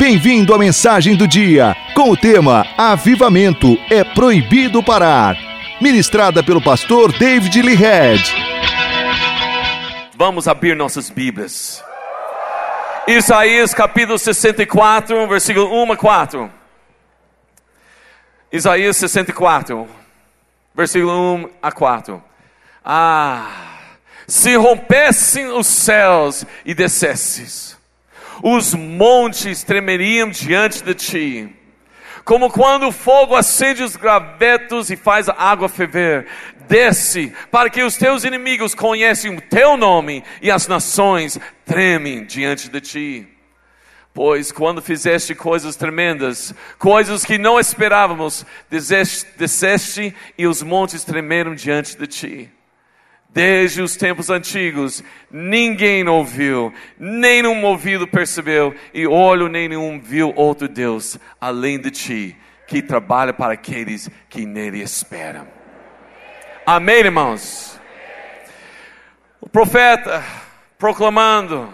Bem-vindo à mensagem do dia, com o tema Avivamento é proibido parar. Ministrada pelo pastor David Lee Head. Vamos abrir nossas Bíblias. Isaías capítulo 64, versículo 1 a 4. Isaías 64, versículo 1 a 4. Ah, se rompessem os céus e descesses, os montes tremeriam diante de ti. Como quando o fogo acende os gravetos e faz a água ferver, desce para que os teus inimigos conheçam o teu nome e as nações tremem diante de ti. Pois quando fizeste coisas tremendas, coisas que não esperávamos, desceste e os montes tremeram diante de ti. Desde os tempos antigos, ninguém ouviu, nem um ouvido percebeu, e olho nenhum viu outro Deus além de ti, que trabalha para aqueles que nele esperam. Amém, irmãos? O profeta proclamando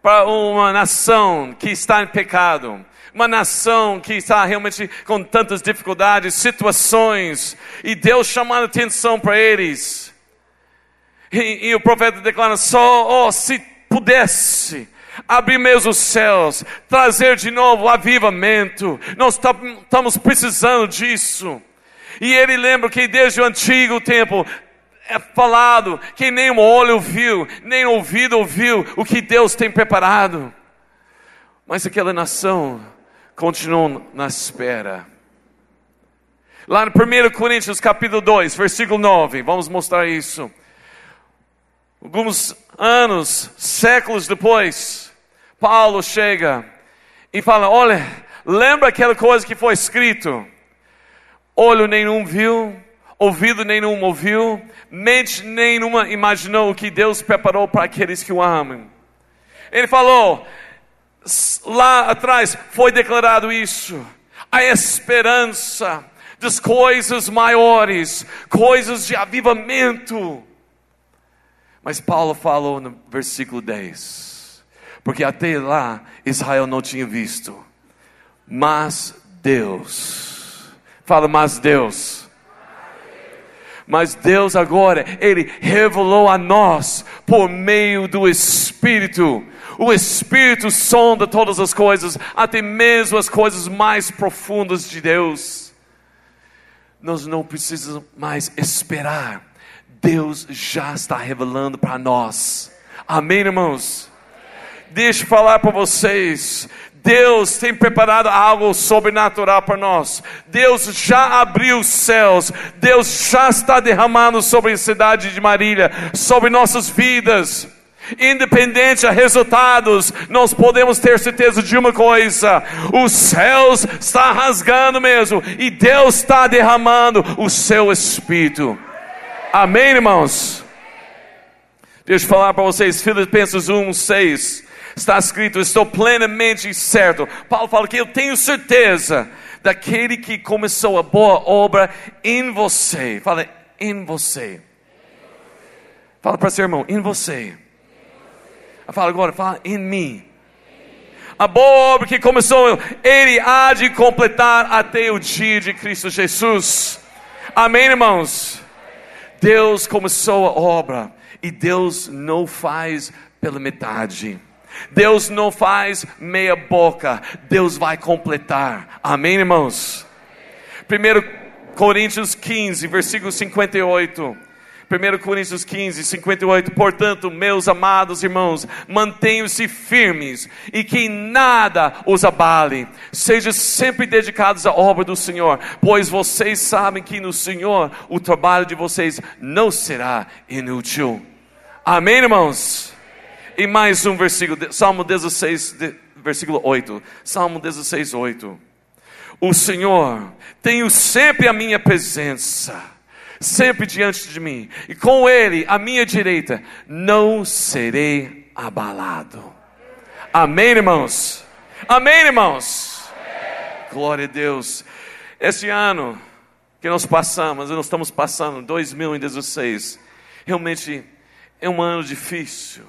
para uma nação que está em pecado, uma nação que está realmente com tantas dificuldades, situações, e Deus chamando atenção para eles e, e o profeta declara: só, oh, se pudesse abrir mesmo os céus, trazer de novo avivamento, nós estamos precisando disso. E ele lembra que desde o antigo tempo é falado que nem o olho viu, nem o ouvido ouviu o que Deus tem preparado. Mas aquela nação continuou na espera. Lá no 1 Coríntios capítulo 2, versículo 9, vamos mostrar isso alguns anos, séculos depois, Paulo chega e fala: Olha, lembra aquela coisa que foi escrito? Olho nenhum viu, ouvido nenhum ouviu, mente nenhuma imaginou o que Deus preparou para aqueles que o amam. Ele falou, lá atrás foi declarado isso, a esperança das coisas maiores, coisas de avivamento. Mas Paulo falou no versículo 10, porque até lá Israel não tinha visto, mas Deus, fala, mas Deus, mas Deus agora, Ele revelou a nós por meio do Espírito. O Espírito sonda todas as coisas, até mesmo as coisas mais profundas de Deus. Nós não precisamos mais esperar Deus já está revelando para nós. Amém, irmãos? Deixa eu falar para vocês. Deus tem preparado algo sobrenatural para nós. Deus já abriu os céus. Deus já está derramando sobre a cidade de Marília, sobre nossas vidas. Independente de resultados, nós podemos ter certeza de uma coisa: os céus está rasgando mesmo, e Deus está derramando o seu Espírito. Amém, irmãos? Deixa eu falar para vocês, Filipenses 1, 6. Está escrito: Estou plenamente certo. Paulo fala que eu tenho certeza daquele que começou a boa obra em você. Fala, em você. Fala para seu irmão, em você. Fala agora, fala em mim. A boa obra que começou, ele há de completar até o dia de Cristo Jesus. Amém, irmãos? Deus começou a obra e Deus não faz pela metade. Deus não faz meia boca, Deus vai completar. Amém, irmãos? 1 Coríntios 15, versículo 58. 1 Coríntios 15, 58. Portanto, meus amados irmãos, mantenham-se firmes e que nada os abale. Sejam sempre dedicados à obra do Senhor, pois vocês sabem que no Senhor o trabalho de vocês não será inútil. Amém, irmãos? E mais um versículo, Salmo 16, versículo 8. Salmo 16, 8. O Senhor tem sempre a minha presença sempre diante de mim, e com Ele à minha direita, não serei abalado. Amém, irmãos? Amém, irmãos? Glória a Deus. Esse ano que nós passamos, nós estamos passando, 2016, realmente é um ano difícil.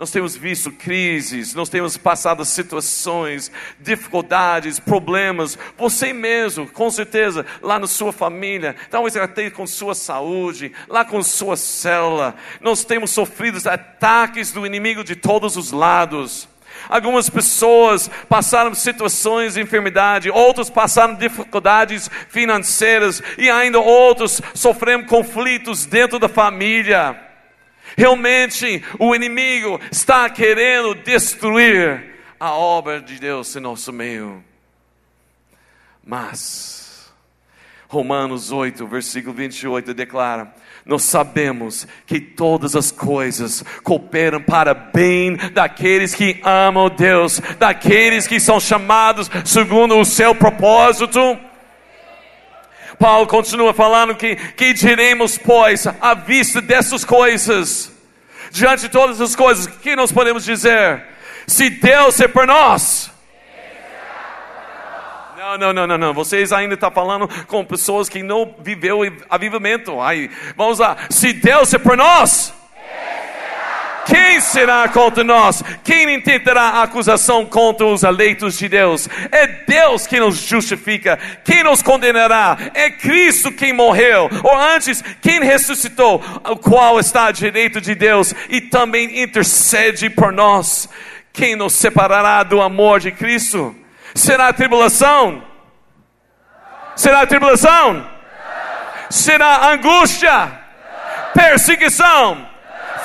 Nós temos visto crises, nós temos passado situações, dificuldades, problemas. Você mesmo, com certeza, lá na sua família, talvez até com sua saúde, lá com sua célula, nós temos sofrido ataques do inimigo de todos os lados. Algumas pessoas passaram situações de enfermidade, outros passaram dificuldades financeiras e ainda outros sofrendo conflitos dentro da família. Realmente o inimigo está querendo destruir a obra de Deus em nosso meio. Mas, Romanos 8, versículo 28 declara: Nós sabemos que todas as coisas cooperam para bem daqueles que amam Deus, daqueles que são chamados segundo o seu propósito. Paulo continua falando que, que diremos, pois, à vista dessas coisas, diante de todas as coisas, o que nós podemos dizer? Se Deus é por nós, não, não, não, não, não. Vocês ainda estão falando com pessoas que não viveu avivamento. Aí, vamos lá. Se Deus é por nós, quem será contra nós? Quem intentará acusação contra os eleitos de Deus? É Deus quem nos justifica. Quem nos condenará? É Cristo quem morreu. Ou antes, quem ressuscitou? O qual está à direita de Deus e também intercede por nós. Quem nos separará do amor de Cristo? Será a tribulação? Será a tribulação? Será angústia? Perseguição?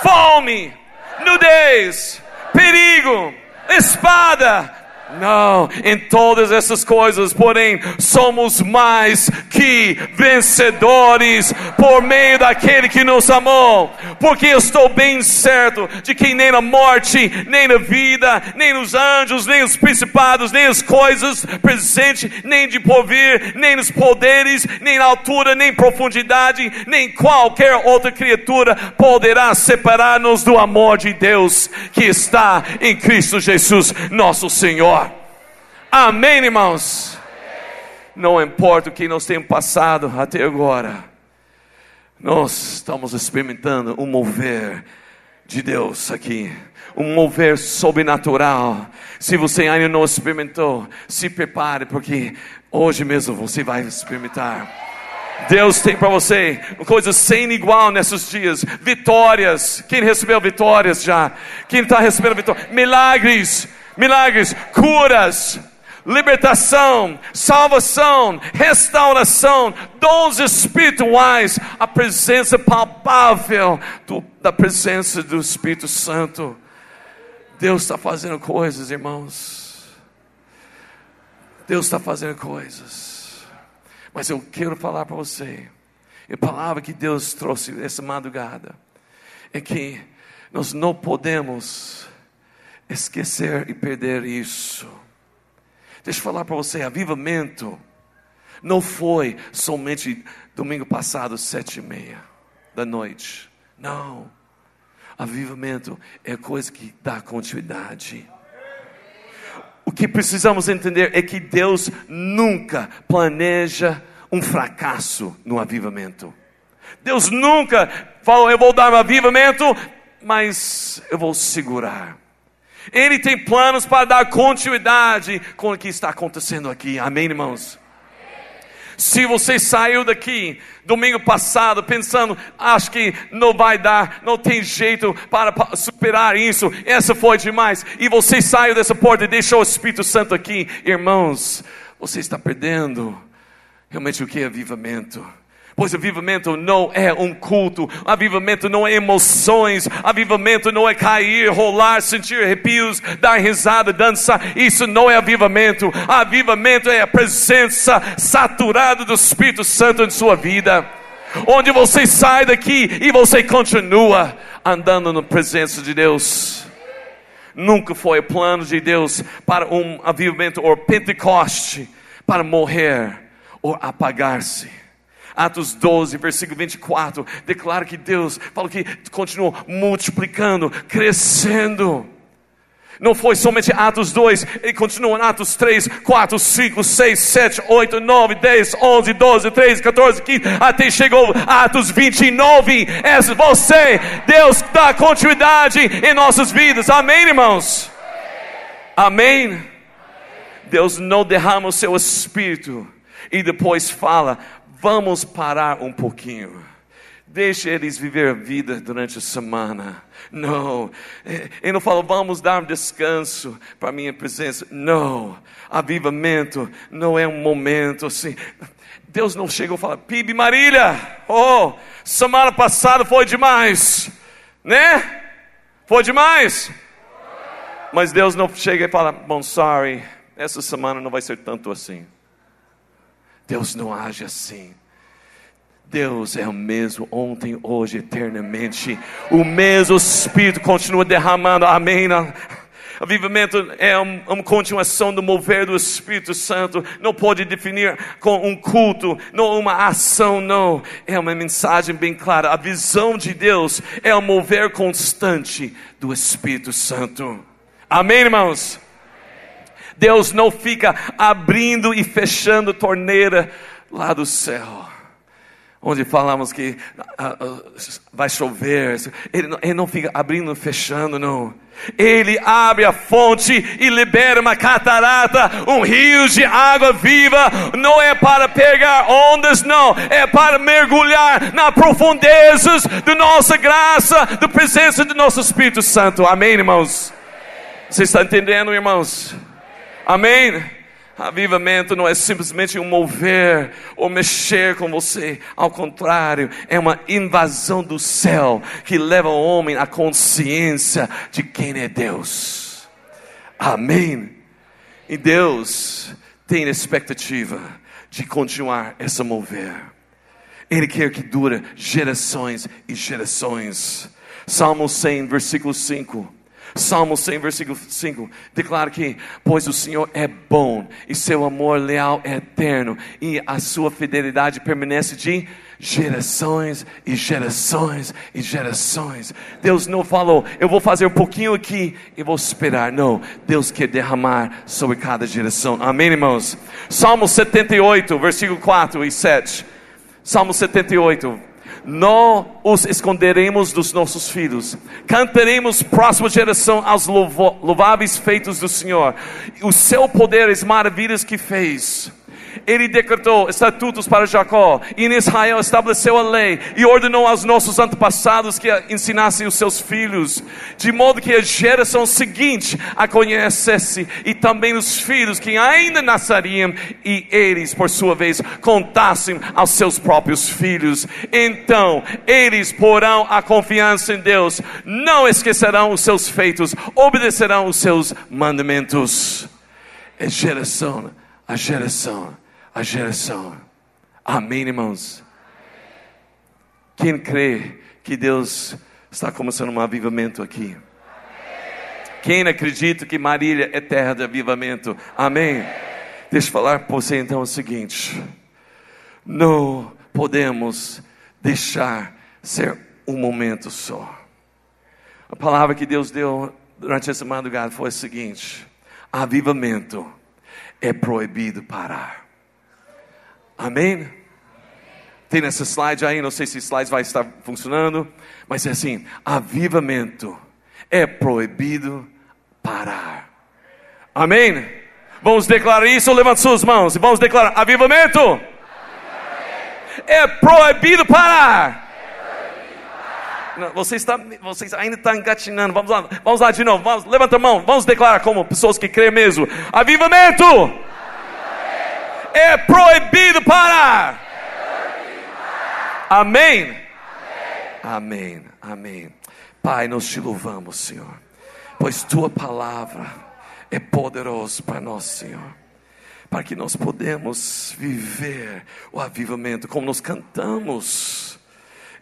Fome? Nudez, perigo, espada. Não, em todas essas coisas, porém, somos mais que vencedores por meio daquele que nos amou, porque eu estou bem certo de que nem na morte, nem na vida, nem nos anjos, nem os principados, nem as coisas presentes, nem de porvir, nem nos poderes, nem na altura, nem profundidade, nem qualquer outra criatura poderá separar-nos do amor de Deus que está em Cristo Jesus, nosso Senhor. Amém, irmãos? Não importa o que nós temos passado até agora, nós estamos experimentando um mover de Deus aqui, um mover sobrenatural. Se você ainda não experimentou, se prepare, porque hoje mesmo você vai experimentar. Deus tem para você coisas sem igual nesses dias, vitórias. Quem recebeu vitórias já? Quem está recebendo vitórias? Milagres, milagres, curas libertação, salvação, restauração, dons espirituais, a presença palpável do, da presença do Espírito Santo. Deus está fazendo coisas, irmãos. Deus está fazendo coisas. Mas eu quero falar para você. A palavra que Deus trouxe essa madrugada é que nós não podemos esquecer e perder isso. Deixa eu falar para você, avivamento não foi somente domingo passado, sete e meia da noite. Não. Avivamento é coisa que dá continuidade. O que precisamos entender é que Deus nunca planeja um fracasso no avivamento. Deus nunca falou, eu vou dar um avivamento, mas eu vou segurar. Ele tem planos para dar continuidade com o que está acontecendo aqui. Amém, irmãos? Se você saiu daqui domingo passado pensando, acho que não vai dar, não tem jeito para superar isso, essa foi demais, e você saiu dessa porta e deixou o Espírito Santo aqui, irmãos, você está perdendo realmente o que é avivamento. Pois avivamento não é um culto, avivamento não é emoções, avivamento não é cair, rolar, sentir arrepios, dar risada, dançar. Isso não é avivamento. Avivamento é a presença saturada do Espírito Santo em sua vida. Onde você sai daqui e você continua andando na presença de Deus. Nunca foi o plano de Deus para um avivamento ou Pentecoste para morrer ou apagar-se Atos 12, versículo 24, declara que Deus, fala que continuou multiplicando, crescendo. Não foi somente Atos 2, ele continua em Atos 3, 4, 5, 6, 7, 8, 9, 10, 11, 12, 13, 14, 15, até chegou Atos 29. É você, Deus dá continuidade em nossas vidas. Amém, irmãos? Amém? Deus não derrama o seu espírito e depois fala: vamos parar um pouquinho. Deixe eles viver a vida durante a semana. Não, ele não falou, vamos dar um descanso para a minha presença. Não, avivamento não é um momento assim. Deus não chegou e fala, Pibe Marília, oh, semana passada foi demais, né? Foi demais. Mas Deus não chega e fala, bom, sorry, essa semana não vai ser tanto assim. Deus não age assim. Deus é o mesmo ontem, hoje, eternamente. O mesmo Espírito continua derramando. Amém. Avivamento é um, uma continuação do mover do Espírito Santo. Não pode definir com um culto, não uma ação, não. É uma mensagem bem clara. A visão de Deus é o mover constante do Espírito Santo. Amém, irmãos? Deus não fica abrindo e fechando torneira lá do céu onde falamos que uh, uh, vai chover. Ele não, ele não fica abrindo e fechando, não. Ele abre a fonte e libera uma catarata, um rio de água viva. Não é para pegar ondas, não. É para mergulhar nas profundezas da nossa graça, da presença do nosso Espírito Santo. Amém, irmãos? Você está entendendo, irmãos? Amém? Avivamento não é simplesmente um mover ou mexer com você, ao contrário, é uma invasão do céu que leva o homem à consciência de quem é Deus. Amém. E Deus tem expectativa de continuar essa mover. Ele quer que dure gerações e gerações. Salmo 100, versículo 5. Salmo 100, versículo 5, declara que, pois o Senhor é bom, e seu amor leal é eterno, e a sua fidelidade permanece de gerações e gerações e gerações. Deus não falou, eu vou fazer um pouquinho aqui e vou esperar. Não, Deus quer derramar sobre cada geração. Amém, irmãos? Salmo 78, versículo 4 e 7. Salmo 78, não os esconderemos dos nossos filhos. Cantaremos próxima geração aos louváveis feitos do Senhor. O seu poder, as maravilhas que fez ele decretou estatutos para Jacó, e em Israel estabeleceu a lei, e ordenou aos nossos antepassados que ensinassem os seus filhos, de modo que a geração seguinte a conhecesse, e também os filhos que ainda nasceriam, e eles, por sua vez, contassem aos seus próprios filhos. Então, eles porão a confiança em Deus, não esquecerão os seus feitos, obedecerão os seus mandamentos. É geração a geração a geração. Amém, irmãos? Quem crê que Deus está começando um avivamento aqui? Quem acredita que Marília é terra de avivamento? Amém? Deixa eu falar para você então o seguinte: não podemos deixar ser um momento só. A palavra que Deus deu durante essa madrugada foi a seguinte: avivamento é proibido parar. Amém? Tem nessa slide aí, não sei se slide vai estar funcionando, mas é assim: avivamento é proibido parar. Amém? Vamos declarar isso, levante suas mãos e vamos declarar: avivamento, avivamento. é proibido parar. Você está, vocês ainda estão engatinhando. Vamos lá, vamos lá de novo. Vamos, levanta a mão. Vamos declarar como pessoas que creem mesmo. Avivamento é proibido parar. Amém? Amém. Amém. Pai, nós te louvamos, Senhor, pois tua palavra é poderosa para nós, Senhor, para que nós podemos viver o avivamento como nós cantamos.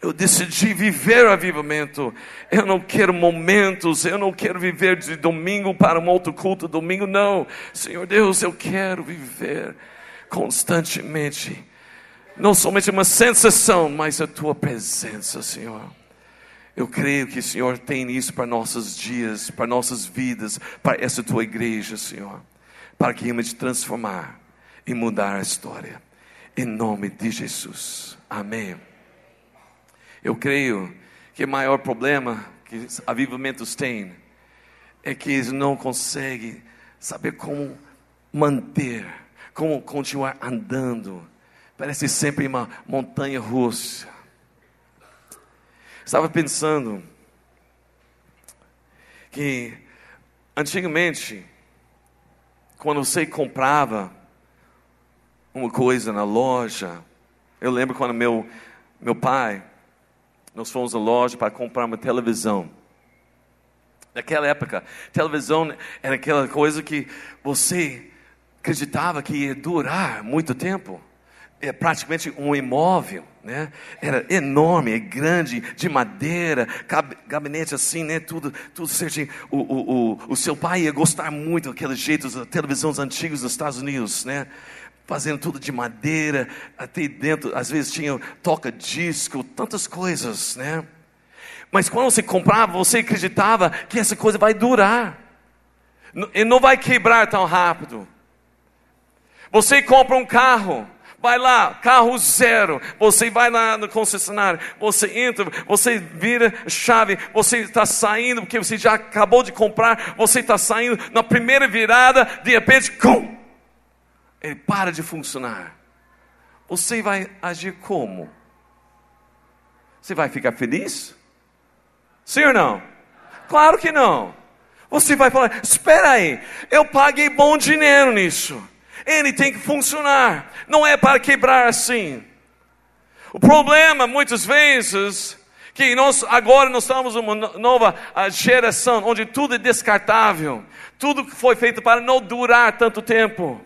Eu decidi viver o avivamento. Eu não quero momentos, eu não quero viver de domingo para um outro culto, domingo não. Senhor Deus, eu quero viver constantemente. Não somente uma sensação, mas a tua presença, Senhor. Eu creio que o Senhor tem isso para nossos dias, para nossas vidas, para essa tua igreja, Senhor, para que realmente transformar e mudar a história. Em nome de Jesus. Amém. Eu creio que o maior problema que avivamentos têm é que eles não conseguem saber como manter, como continuar andando. Parece sempre uma montanha russa. Estava pensando que antigamente, quando você comprava uma coisa na loja, eu lembro quando meu, meu pai, nós fomos à loja para comprar uma televisão. Naquela época, televisão era aquela coisa que você acreditava que ia durar muito tempo. É praticamente um imóvel, né? Era enorme, é grande, de madeira, gabinete assim, né? Tudo, tudo certinho. O, o, o, o seu pai ia gostar muito daqueles jeitos, das televisões antigas dos Estados Unidos, né? Fazendo tudo de madeira, até dentro, às vezes tinha toca-disco, tantas coisas, né? Mas quando você comprava, você acreditava que essa coisa vai durar. E não vai quebrar tão rápido. Você compra um carro, vai lá, carro zero. Você vai lá no concessionário, você entra, você vira chave, você está saindo, porque você já acabou de comprar, você está saindo, na primeira virada, de repente, cum, ele para de funcionar. Você vai agir como? Você vai ficar feliz? Sim ou não? Claro que não. Você vai falar: espera aí, eu paguei bom dinheiro nisso. Ele tem que funcionar. Não é para quebrar assim. O problema, muitas vezes, que nós agora nós estamos numa nova geração onde tudo é descartável, tudo foi feito para não durar tanto tempo.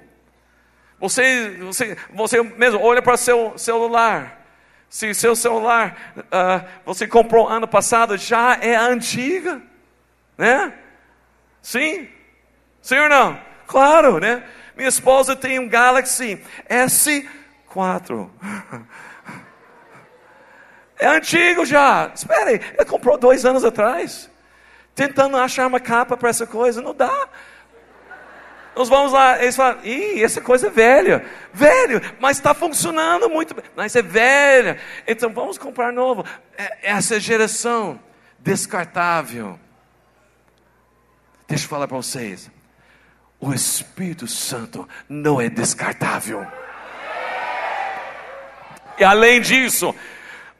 Você, você, você mesmo olha para seu celular. Se seu celular uh, você comprou ano passado já é antiga, né? Sim? Sim ou não? Claro, né? Minha esposa tem um Galaxy S4. É antigo já. Espere, ele comprou dois anos atrás. Tentando achar uma capa para essa coisa, não dá. Nós vamos lá, eles falam, ih, essa coisa é velha, velho, mas está funcionando muito bem, mas é velha, então vamos comprar novo. É, essa geração descartável. Deixa eu falar para vocês, o Espírito Santo não é descartável. E além disso,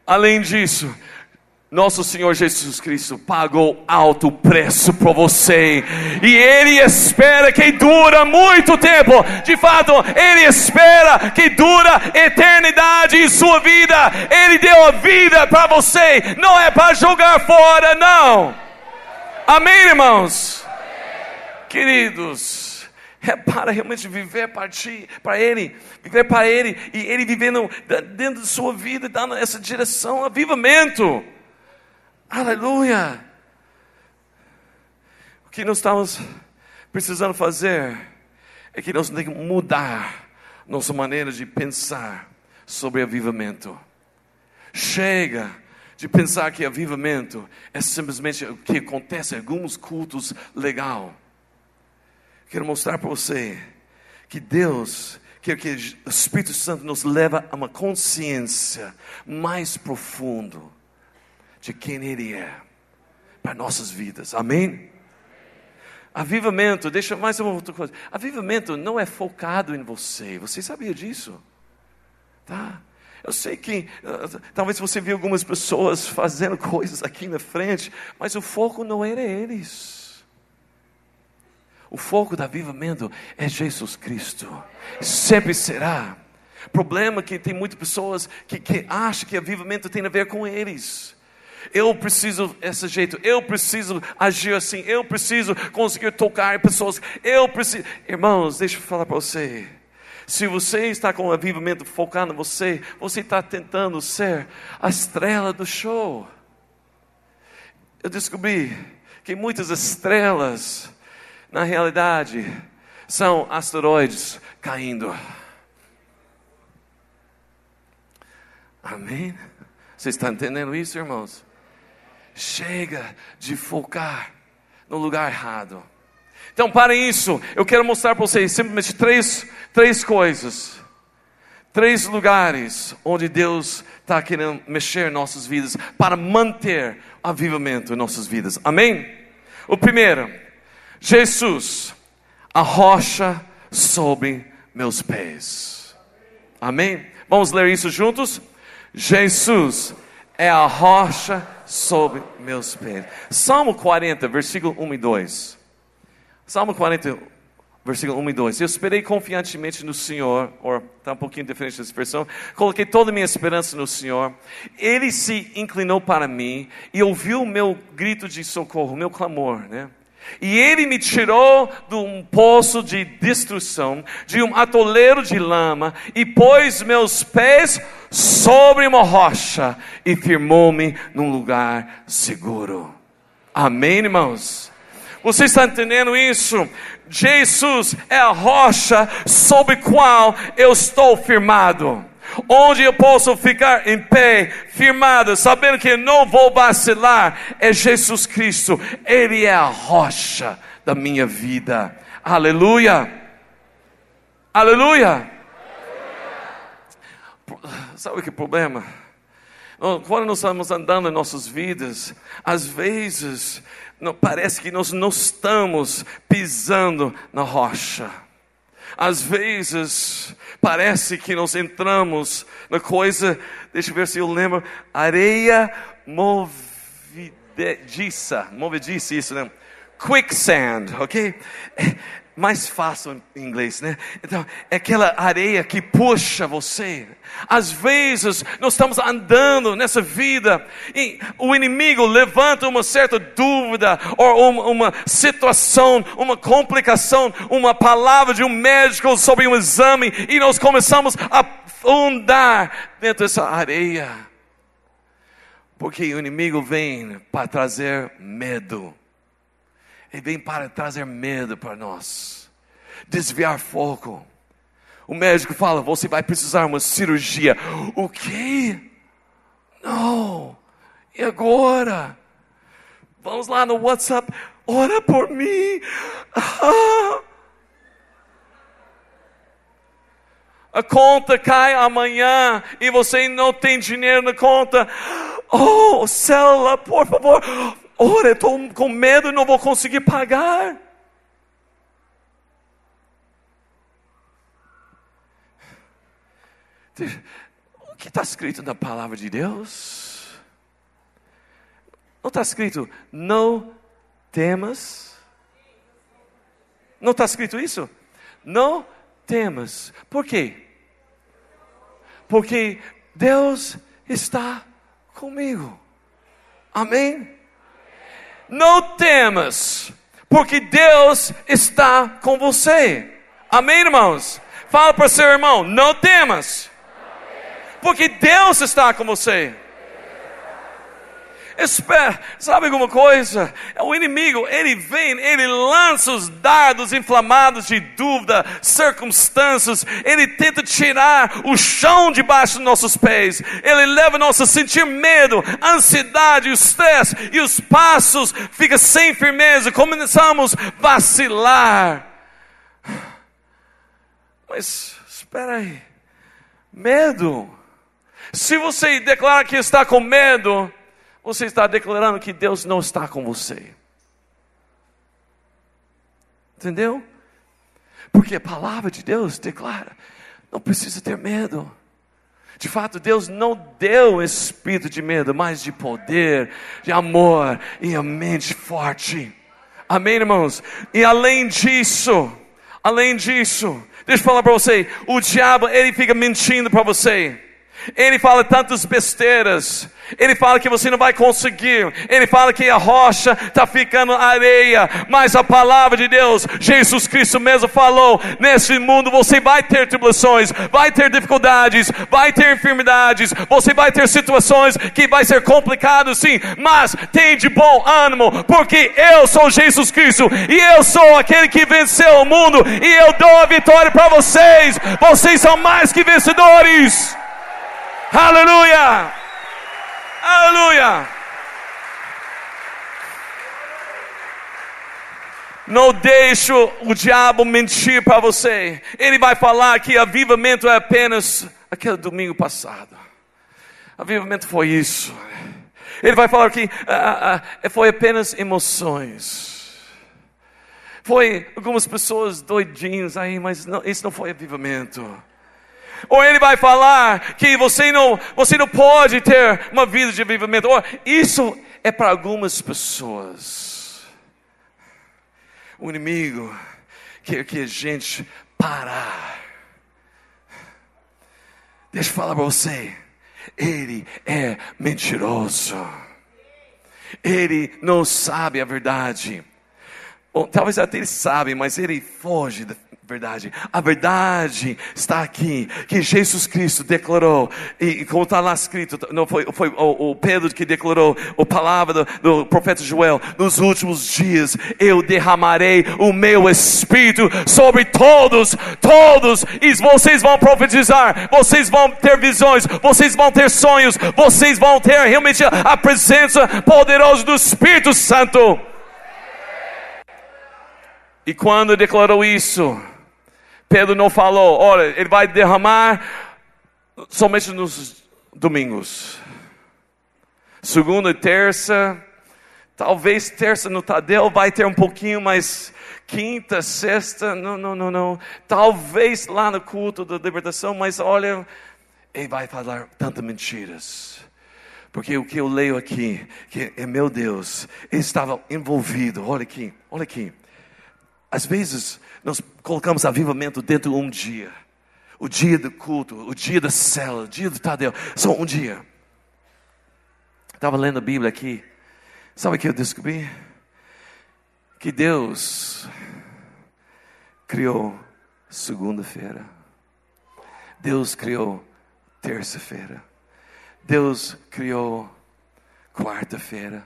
além disso, nosso Senhor Jesus Cristo pagou alto preço por você, e Ele espera que dura muito tempo. De fato, Ele espera que dura eternidade em sua vida. Ele deu a vida para você, não é para jogar fora, não. Amém, irmãos? Queridos, é para realmente viver para ti, para Ele, viver para Ele, e Ele vivendo dentro de sua vida, dando essa direção, avivamento. Aleluia! O que nós estamos precisando fazer é que nós temos que mudar nossa maneira de pensar sobre avivamento. Chega de pensar que avivamento é simplesmente o que acontece em alguns cultos legal. Quero mostrar para você que Deus quer que o Espírito Santo nos leva a uma consciência mais profunda de quem Ele é para nossas vidas. Amém? Avivamento, deixa mais uma outra coisa. Avivamento não é focado em você. Você sabia disso? Tá? Eu sei que uh, talvez você viu algumas pessoas fazendo coisas aqui na frente, mas o foco não era eles. O foco do avivamento é Jesus Cristo. Sempre será. Problema que tem muitas pessoas que, que acham que avivamento tem a ver com eles. Eu preciso desse jeito, eu preciso agir assim, eu preciso conseguir tocar em pessoas, eu preciso. Irmãos, deixa eu falar para você. Se você está com o avivamento focado em você, você está tentando ser a estrela do show. Eu descobri que muitas estrelas, na realidade, são asteroides caindo. Amém? Vocês estão entendendo isso, irmãos? chega de focar no lugar errado. Então, para isso, eu quero mostrar para vocês simplesmente três, três coisas, três lugares onde Deus está querendo mexer em nossas vidas para manter avivamento em nossas vidas. Amém? O primeiro, Jesus, a rocha sobre meus pés. Amém? Vamos ler isso juntos? Jesus é a rocha sobre meus pés. Salmo 40, versículo 1 e 2. Salmo 40, versículo 1 e 2. Eu esperei confiantemente no Senhor, ou está um pouquinho diferente dessa expressão. Coloquei toda a minha esperança no Senhor. Ele se inclinou para mim e ouviu o meu grito de socorro, o meu clamor, né? E ele me tirou de um poço de destruição, de um atoleiro de lama, e pôs meus pés sobre uma rocha, e firmou-me num lugar seguro. Amém, irmãos? Você está entendendo isso? Jesus é a rocha sobre qual eu estou firmado onde eu posso ficar em pé, firmado, sabendo que não vou vacilar, é Jesus Cristo, Ele é a rocha da minha vida. Aleluia! Aleluia! Sabe que problema? Quando nós estamos andando em nossas vidas, às vezes parece que nós não estamos pisando na rocha. Às vezes, parece que nós entramos na coisa, deixa eu ver se eu lembro, areia movediça, movediça, isso, né? Quicksand, ok? Mais fácil em inglês, né? Então, é aquela areia que puxa você. Às vezes, nós estamos andando nessa vida e o inimigo levanta uma certa dúvida ou uma, uma situação, uma complicação, uma palavra de um médico sobre um exame e nós começamos a afundar dentro dessa areia. Porque o inimigo vem para trazer medo. Ele vem para trazer medo para nós, desviar foco. O médico fala: você vai precisar de uma cirurgia. O quê? Não. E agora? Vamos lá no WhatsApp. Ora por mim. Ah. A conta cai amanhã e você não tem dinheiro na conta. Oh, célula, por favor, Ora, estou com medo e não vou conseguir pagar. O que está escrito na palavra de Deus? Não está escrito, não temas. Não está escrito isso? Não temas. Por quê? Porque Deus está comigo. Amém? Não temas, porque Deus está com você. Amém, irmãos? Fala para seu irmão: não temas, porque Deus está com você. Espera, sabe alguma coisa? É o inimigo, ele vem, ele lança os dardos inflamados de dúvida, circunstâncias, ele tenta tirar o chão debaixo dos nossos pés, ele leva nós a sentir medo, ansiedade, o estresse, e os passos ficam sem firmeza, começamos a vacilar. Mas espera aí, medo. Se você declara que está com medo, você está declarando que Deus não está com você. Entendeu? Porque a palavra de Deus declara: não precisa ter medo. De fato, Deus não deu espírito de medo, mas de poder, de amor e a mente forte. Amém, irmãos? E além disso, além disso, deixa eu falar para você: o diabo, ele fica mentindo para você. Ele fala tantas besteiras. Ele fala que você não vai conseguir. Ele fala que a rocha está ficando areia. Mas a palavra de Deus, Jesus Cristo mesmo falou: nesse mundo você vai ter tribulações, vai ter dificuldades, vai ter enfermidades, você vai ter situações que vai ser complicado, sim. Mas tem de bom ânimo, porque eu sou Jesus Cristo e eu sou aquele que venceu o mundo e eu dou a vitória para vocês. Vocês são mais que vencedores. Aleluia! Aleluia! Não deixe o diabo mentir para você. Ele vai falar que avivamento é apenas aquele domingo passado. Avivamento foi isso. Ele vai falar que ah, ah, ah é, foi apenas emoções. Foi algumas pessoas doidinhas aí, mas não, isso não foi avivamento. Ou ele vai falar que você não, você não pode ter uma vida de avivamento. Ou isso é para algumas pessoas. O inimigo quer que a gente parar. Deixa eu falar para você. Ele é mentiroso. Ele não sabe a verdade. Talvez até ele sabe, mas ele foge verdade. A verdade está aqui, que Jesus Cristo declarou, e como está lá escrito, não foi, foi o, o Pedro que declarou a palavra do, do, profeta Joel, nos últimos dias eu derramarei o meu espírito sobre todos, todos, e vocês vão profetizar, vocês vão ter visões, vocês vão ter sonhos, vocês vão ter realmente a presença poderosa do Espírito Santo. E quando declarou isso, Pedro não falou, olha, ele vai derramar somente nos domingos. Segunda e terça, talvez terça no Tadeu vai ter um pouquinho mais quinta, sexta, não, não, não, não. Talvez lá no culto da libertação, mas olha, ele vai falar tantas mentiras. Porque o que eu leio aqui, que é meu Deus, ele estava envolvido, olha aqui, olha aqui. Às vezes, nós colocamos avivamento dentro de um dia. O dia do culto, o dia da cela, o dia do Tadeu, só um dia. Estava lendo a Bíblia aqui. Sabe o que eu descobri? Que Deus criou segunda-feira. Deus criou terça-feira. Deus criou quarta-feira.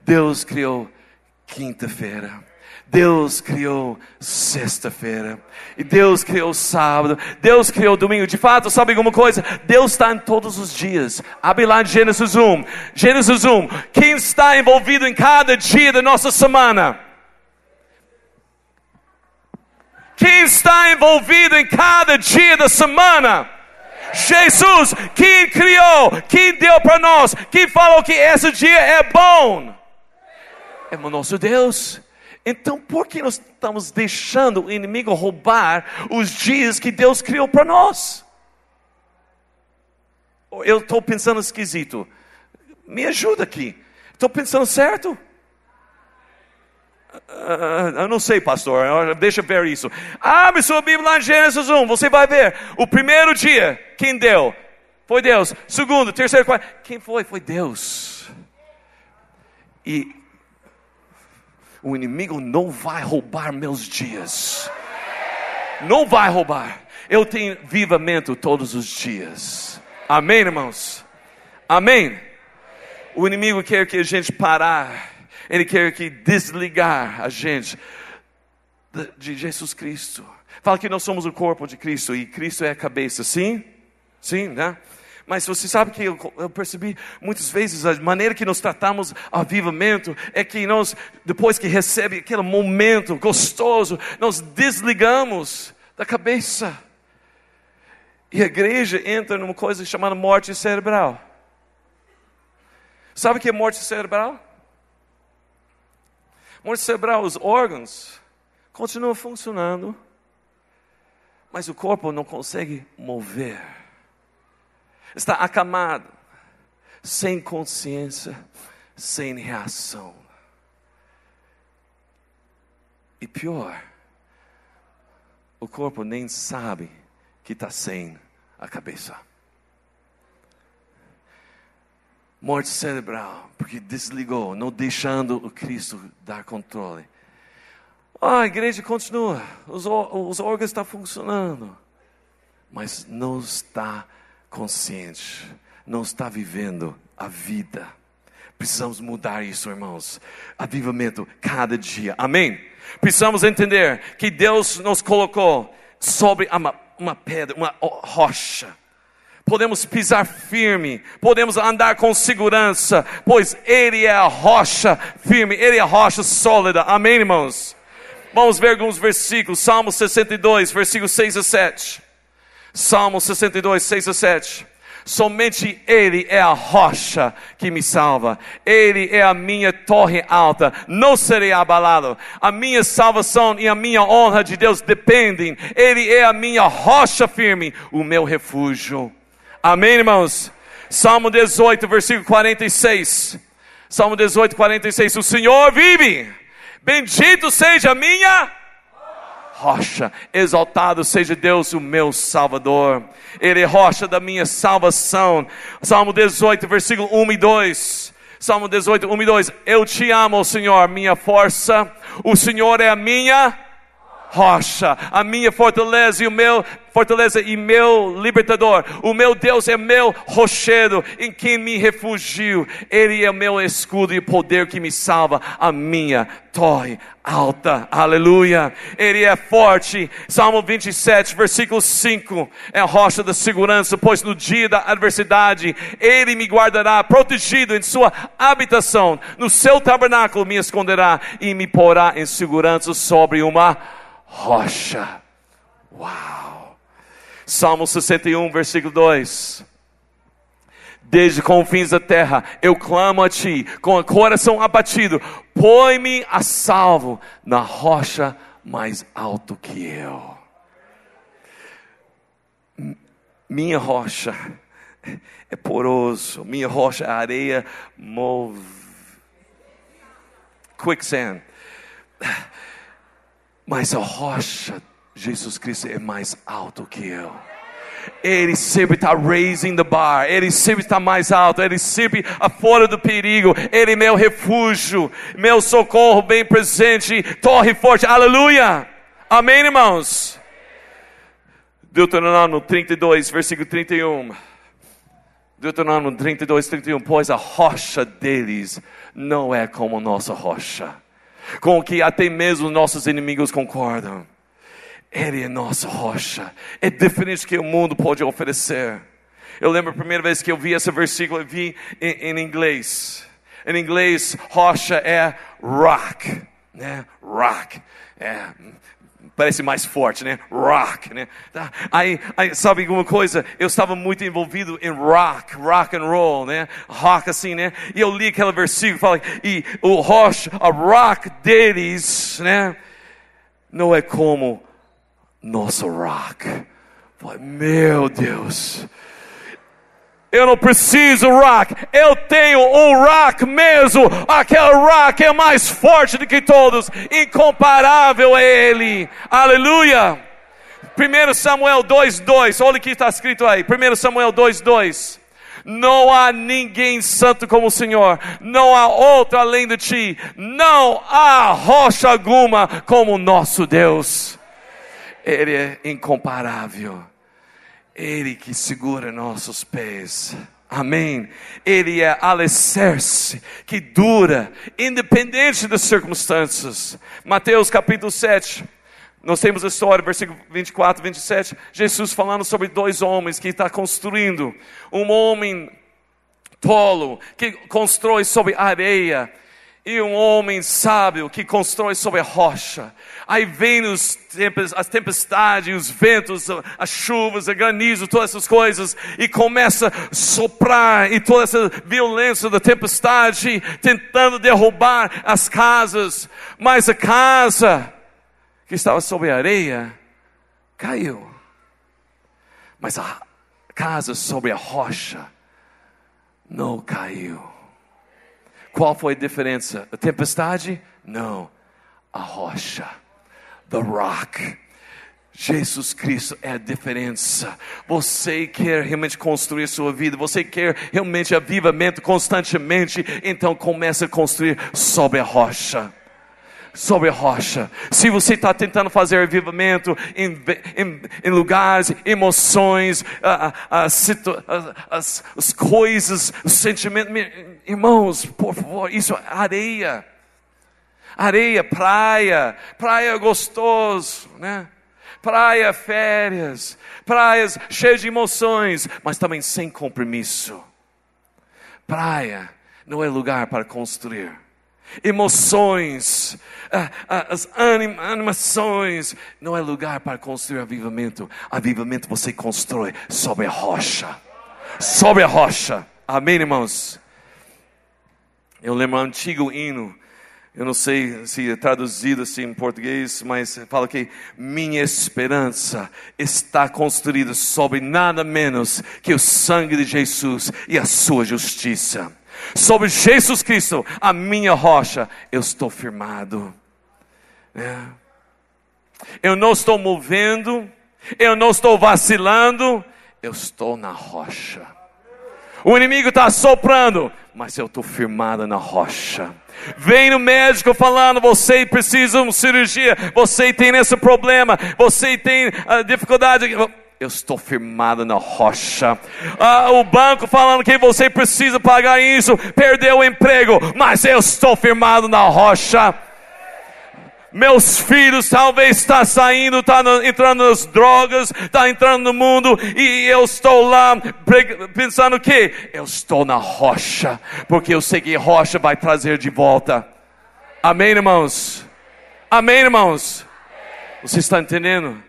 Deus criou quinta-feira. Deus criou sexta-feira, e Deus criou sábado, Deus criou domingo. De fato, sabe alguma coisa? Deus está em todos os dias. Abre lá em Gênesis 1. Gênesis 1. Quem está envolvido em cada dia da nossa semana? Quem está envolvido em cada dia da semana? Jesus, quem criou, quem deu para nós, quem falou que esse dia é bom? É o nosso Deus. Então, por que nós estamos deixando o inimigo roubar os dias que Deus criou para nós? Eu estou pensando esquisito. Me ajuda aqui. Estou pensando certo? Uh, eu não sei, pastor. Deixa eu ver isso. Abre sua Bíblia lá em Gênesis 1. Você vai ver. O primeiro dia, quem deu? Foi Deus. Segundo, terceiro, quarto. Quem foi? Foi Deus. E o inimigo não vai roubar meus dias. Não vai roubar. Eu tenho vivamento todos os dias. Amém, irmãos? Amém? O inimigo quer que a gente parar. Ele quer que desligar a gente de Jesus Cristo. Fala que nós somos o corpo de Cristo e Cristo é a cabeça, sim? Sim, né? Mas você sabe que eu, eu, percebi muitas vezes a maneira que nós tratamos avivamento é que nós, depois que recebe aquele momento gostoso, nós desligamos da cabeça. E a igreja entra numa coisa chamada morte cerebral. Sabe o que é morte cerebral? Morte cerebral, os órgãos continuam funcionando, mas o corpo não consegue mover está acamado, sem consciência, sem reação. E pior, o corpo nem sabe que está sem a cabeça. Morte cerebral, porque desligou, não deixando o Cristo dar controle. A igreja continua, os, os órgãos estão funcionando, mas não está consciente, não está vivendo a vida. Precisamos mudar isso, irmãos. Avivamento cada dia. Amém? Precisamos entender que Deus nos colocou sobre uma, uma pedra, uma rocha. Podemos pisar firme, podemos andar com segurança, pois Ele é a rocha firme, Ele é a rocha sólida. Amém, irmãos? Vamos ver alguns versículos. Salmo 62, versículos 6 a 7. Salmo 62, 6 a 7. Somente Ele é a rocha que me salva. Ele é a minha torre alta. Não serei abalado. A minha salvação e a minha honra de Deus dependem. Ele é a minha rocha firme, o meu refúgio. Amém, irmãos? Salmo 18, versículo 46. Salmo 18, 46. O Senhor vive. Bendito seja a minha rocha. Exaltado seja Deus, o meu Salvador. Ele é rocha da minha salvação. Salmo 18, versículo 1 e 2. Salmo 18, 1 e 2. Eu te amo, Senhor, minha força. O Senhor é a minha rocha, a minha fortaleza e o meu fortaleza e meu libertador. O meu Deus é meu rochedo em quem me refugio. Ele é meu escudo e poder que me salva, a minha torre alta. Aleluia. Ele é forte. Salmo 27, versículo 5. É a rocha da segurança, pois no dia da adversidade ele me guardará protegido em sua habitação. No seu tabernáculo me esconderá e me porá em segurança sobre uma rocha. Uau! Salmo 61, versículo 2. Desde confins da terra eu clamo a ti, com o coração abatido, põe-me a salvo na rocha mais alto que eu. Minha rocha é poroso, minha rocha é areia move. Quicksand mas a rocha, Jesus Cristo, é mais alto que eu. Ele sempre está raising the bar, Ele sempre está mais alto, Ele sempre fora do perigo, Ele é meu refúgio, meu socorro bem presente, torre forte, aleluia, amém irmãos? Deuteronômio 32, versículo 31. Deuteronômio 32, 31. Pois a rocha deles não é como nossa rocha com o que até mesmo nossos inimigos concordam. Ele é nossa rocha, é diferente do que o mundo pode oferecer. Eu lembro a primeira vez que eu vi esse versículo, eu vi em, em inglês. Em inglês, rocha é rock, né? Rock. É, parece mais forte, né? Rock, né? Tá? Aí, aí, sabe alguma coisa? Eu estava muito envolvido em rock, rock and roll, né? Rock assim, né? E eu li aquele versículo, fala, e o rock, a rock deles, né? Não é como nosso rock. Meu Deus. Eu não preciso rock, eu tenho um rock mesmo. Aquele rock é mais forte do que todos, incomparável a ele. Aleluia. 1 Samuel 2:2. Olha o que está escrito aí. 1 Samuel 2:2. Não há ninguém santo como o Senhor, não há outro além de ti, não há rocha alguma como o nosso Deus. Ele é incomparável. Ele que segura nossos pés. Amém. Ele é alicerce que dura, independente das circunstâncias. Mateus capítulo 7. Nós temos a história, versículo 24, 27. Jesus falando sobre dois homens que está construindo. Um homem tolo que constrói sobre areia e um homem sábio que constrói sobre a rocha. Aí vem os as tempestades, os ventos, as chuvas, o granizo, todas essas coisas, e começa a soprar, e toda essa violência da tempestade, tentando derrubar as casas. Mas a casa que estava sobre a areia caiu. Mas a casa sobre a rocha não caiu. Qual foi a diferença? A tempestade? Não, a rocha, the rock. Jesus Cristo é a diferença. Você quer realmente construir sua vida, você quer realmente avivamento constantemente, então comece a construir sobre a rocha sobre a rocha. Se você está tentando fazer avivamento em, em, em lugares, emoções, as, as coisas, os sentimentos, irmãos, por favor, isso é areia. Areia, praia, praia gostoso, né? Praia, férias, praias cheias de emoções, mas também sem compromisso. Praia não é lugar para construir. Emoções, as animações. Não é lugar para construir avivamento. Avivamento você constrói sobre a rocha. Sobre a rocha. Amém, irmãos? Eu lembro um antigo hino eu não sei se é traduzido assim em português, mas fala que minha esperança está construída sobre nada menos que o sangue de Jesus e a sua justiça. Sobre Jesus Cristo, a minha rocha, eu estou firmado. É. Eu não estou movendo, eu não estou vacilando, eu estou na rocha. O inimigo está soprando, mas eu estou firmado na rocha. Vem no médico falando, você precisa de uma cirurgia, você tem esse problema, você tem uh, dificuldade. Eu estou firmado na rocha. Ah, o banco falando que você precisa pagar isso, perdeu o emprego, mas eu estou firmado na rocha meus filhos talvez está saindo, está entrando nas drogas, está entrando no mundo e eu estou lá pensando que eu estou na rocha, porque eu sei que rocha vai trazer de volta. Amém, irmãos? Amém, irmãos? Você está entendendo?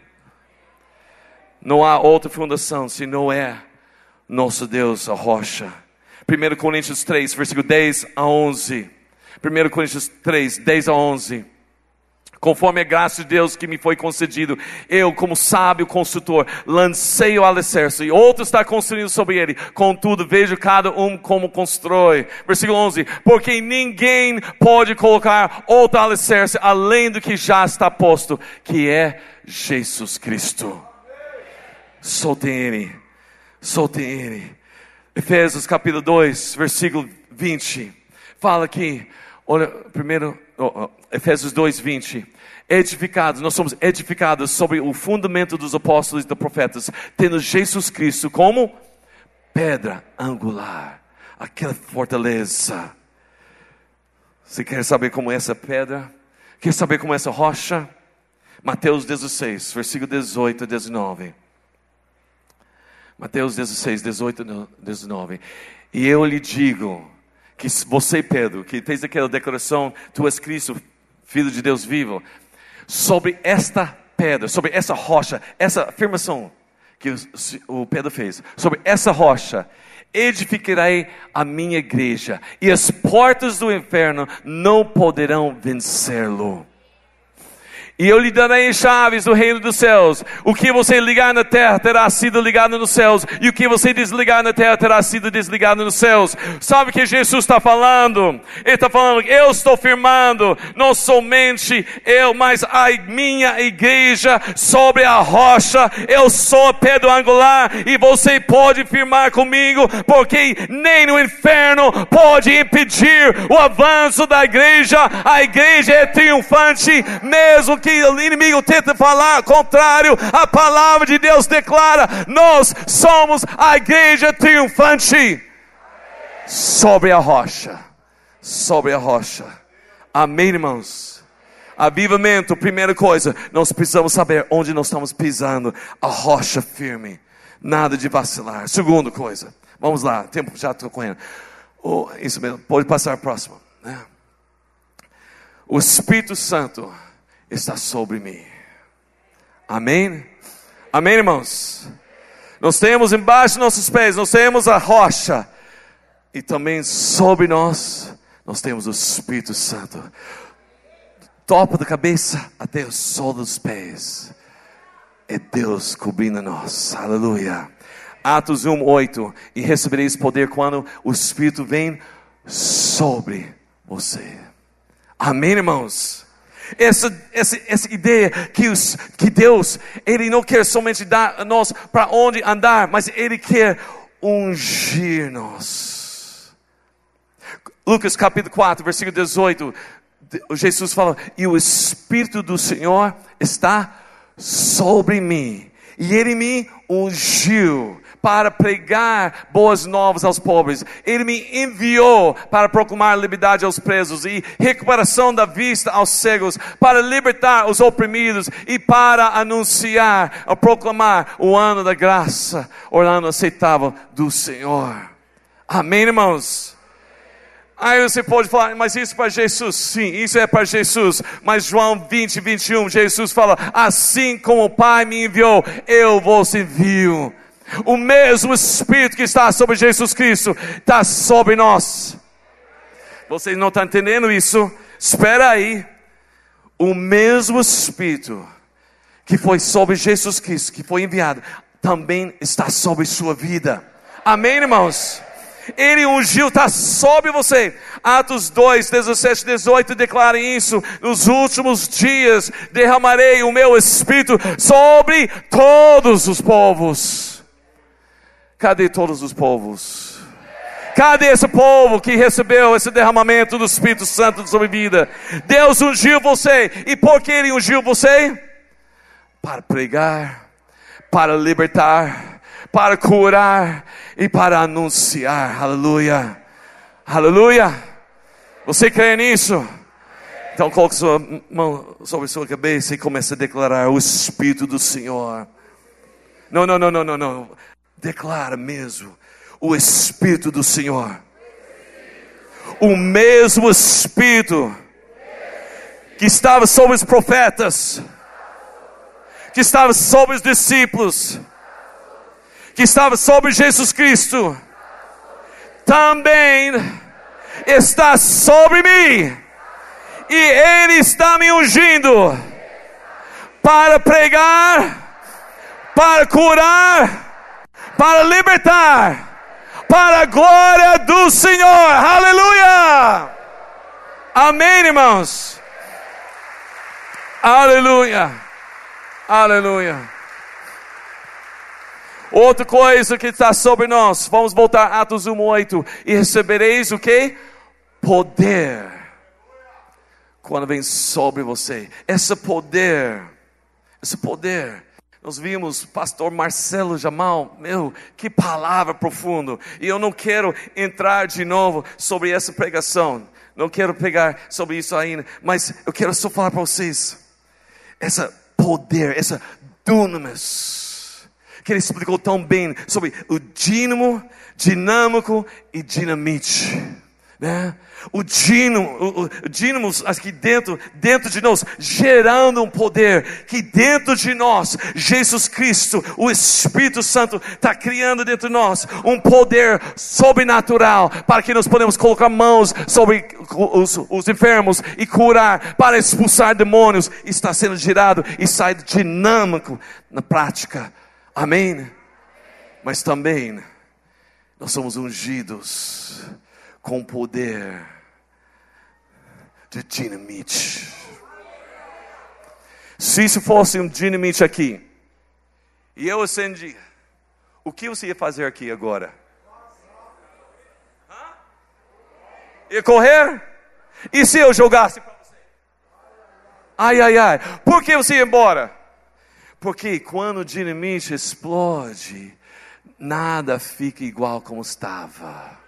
Não há outra fundação se não é nosso Deus, a rocha. 1 Coríntios 3, versículo 10 a 11. 1 Coríntios 3, 10 a 11 conforme a graça de Deus que me foi concedido, eu, como sábio construtor, lancei o alicerce, e outro está construindo sobre ele, contudo, vejo cada um como constrói. Versículo 11: Porque ninguém pode colocar outro alicerce além do que já está posto, que é Jesus Cristo. Solte ele, solte ele. Efésios capítulo 2, versículo 20, fala aqui, olha, primeiro, oh, oh, Efésios 2, 20 edificados, nós somos edificados sobre o fundamento dos apóstolos e dos profetas, tendo Jesus Cristo como pedra angular, aquela fortaleza. Você quer saber como é essa pedra? Quer saber como é essa rocha? Mateus 16, versículo 18 a 19. Mateus 16, 18 a 19. E eu lhe digo que você, Pedro, que fez aquela declaração, tu és Cristo, Filho de Deus vivo, sobre esta pedra, sobre essa rocha, essa afirmação que o, o Pedro fez, sobre essa rocha, edificarei a minha igreja, e as portas do inferno não poderão vencê-lo. E eu lhe darei chaves do reino dos céus. O que você ligar na terra terá sido ligado nos céus. E o que você desligar na terra terá sido desligado nos céus. Sabe o que Jesus está falando? Ele está falando, eu estou firmando, não somente eu, mas a minha igreja sobre a rocha. Eu sou a pedra angular e você pode firmar comigo, porque nem no inferno pode impedir o avanço da igreja. A igreja é triunfante, mesmo que o inimigo tenta falar contrário, a palavra de Deus declara: nós somos a igreja triunfante sobre a rocha. Sobre a rocha. Amém, irmãos? Avivamento, primeira coisa, nós precisamos saber onde nós estamos pisando, a rocha firme, nada de vacilar. Segunda coisa, vamos lá, tempo já estou correndo. Oh, isso mesmo, pode passar próximo. Né? O Espírito Santo está sobre mim. Amém? Amém, irmãos? Nós temos embaixo de nossos pés, nós temos a rocha, e também sobre nós, nós temos o Espírito Santo. Topo da cabeça até o sol dos pés. É Deus cobrindo nós. Aleluia. Atos 1, 8. E recebereis poder quando o Espírito vem sobre você. Amém, irmãos? Essa, essa, essa ideia que, os, que Deus, Ele não quer somente dar a nós para onde andar, mas Ele quer ungir-nos. Lucas capítulo 4, versículo 18, Jesus fala, e o Espírito do Senhor está sobre mim, e Ele me ungiu para pregar boas novas aos pobres. Ele me enviou para proclamar liberdade aos presos e recuperação da vista aos cegos, para libertar os oprimidos e para anunciar, proclamar o ano da graça, o ano aceitável do Senhor. Amém, irmãos? Aí você pode falar, mas isso é para Jesus? Sim, isso é para Jesus. Mas João 20, 21, Jesus fala: Assim como o Pai me enviou, eu vos envio. O mesmo Espírito que está sobre Jesus Cristo está sobre nós. Vocês não estão entendendo isso? Espera aí. O mesmo Espírito que foi sobre Jesus Cristo, que foi enviado, também está sobre sua vida. Amém, irmãos? Ele ungiu, está sobre você. Atos 2, 17, 18 declara isso. Nos últimos dias derramarei o meu espírito sobre todos os povos. Cadê todos os povos? Cadê esse povo que recebeu esse derramamento do Espírito Santo sobre vida? Deus ungiu você. E por que Ele ungiu você? Para pregar, para libertar, para curar e para anunciar. Aleluia. Aleluia. Você crê nisso? Então coloque sua mão sobre sua cabeça e comece a declarar o Espírito do Senhor. Não, não, não, não, não, não. Declara mesmo o Espírito do Senhor. O mesmo Espírito que estava sobre os profetas, que estava sobre os discípulos, que estava sobre Jesus Cristo, também está sobre mim, e Ele está me ungindo para pregar, para curar, para libertar, para a glória do Senhor, aleluia! Amém, irmãos? Aleluia, aleluia. Outra coisa que está sobre nós, vamos voltar a Atos 1:8 e recebereis o que? Poder. Quando vem sobre você, esse poder, esse poder. Nós vimos pastor Marcelo Jamal, meu, que palavra profunda. E eu não quero entrar de novo sobre essa pregação. Não quero pegar sobre isso ainda, mas eu quero só falar para vocês essa poder, essa dunamis que ele explicou tão bem sobre o dínamo, dinâmico e dinamite. Né? O dínamo, o, o dínamo aqui dentro, dentro de nós, gerando um poder que dentro de nós, Jesus Cristo, o Espírito Santo, está criando dentro de nós um poder sobrenatural para que nós podemos colocar mãos sobre os, os enfermos e curar, para expulsar demônios. Está sendo gerado e sai dinâmico na prática Amém? Mas também nós somos ungidos com poder de dinamite. Se isso fosse um dinamite aqui, e eu acendi, o que você ia fazer aqui agora? Ia correr? E se eu jogasse para você? Ai, ai, ai. Por que você ia embora? Porque quando o dinamite explode, nada fica igual como estava.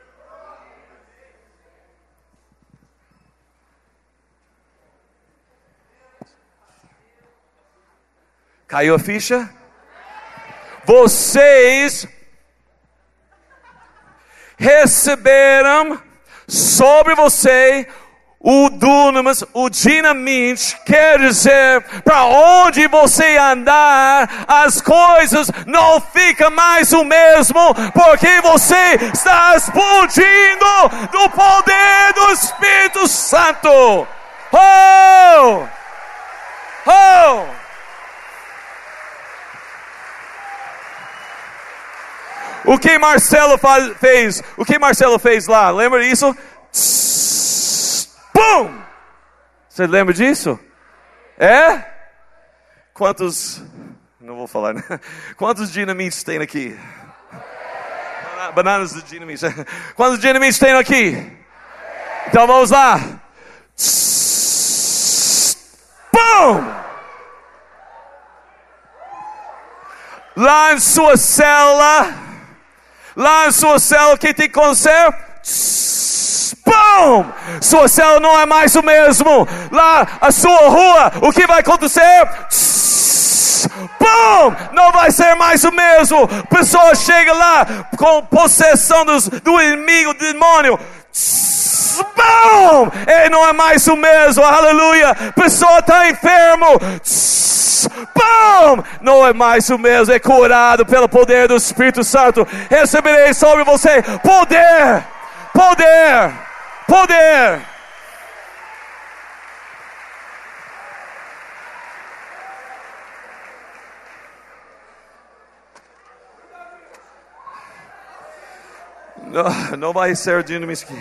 Caiu a ficha? Vocês receberam sobre você o dunamis, o dinamite, quer dizer, para onde você andar, as coisas não ficam mais o mesmo, porque você está explodindo do poder do Espírito Santo. Oh! Oh! O que Marcelo fez? O que Marcelo fez lá? Lembra disso? Pum! Você lembra disso? É? Quantos. Não vou falar, né? Quantos dinamites tem aqui? Bananas de dinamite. Quantos dinamites tem aqui? Então vamos lá. Pum! Lá em sua célula, lá em sua célula, quem tem conserto? Pum! Sua célula não é mais o mesmo. Lá, a sua rua, o que vai acontecer? Pum! Não vai ser mais o mesmo. Pessoa chega lá com possessão dos, do inimigo, do demônio. Boom! Ele não é mais o mesmo, aleluia. Pessoa está enfermo. Boom! Não é mais o mesmo, é curado pelo poder do Espírito Santo. Receberei sobre você poder, poder, poder. Não, não vai ser dinamis aqui.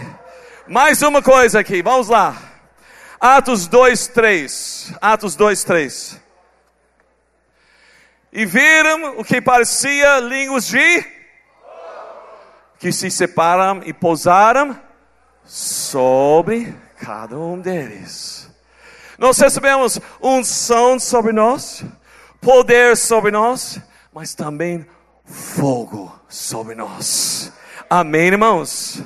Mais uma coisa aqui, vamos lá. Atos 2, 3. Atos 2, 3. E viram o que parecia línguas de que se separam e pousaram sobre cada um deles. Nós recebemos unção sobre nós, poder sobre nós, mas também fogo sobre nós. Amém, irmãos?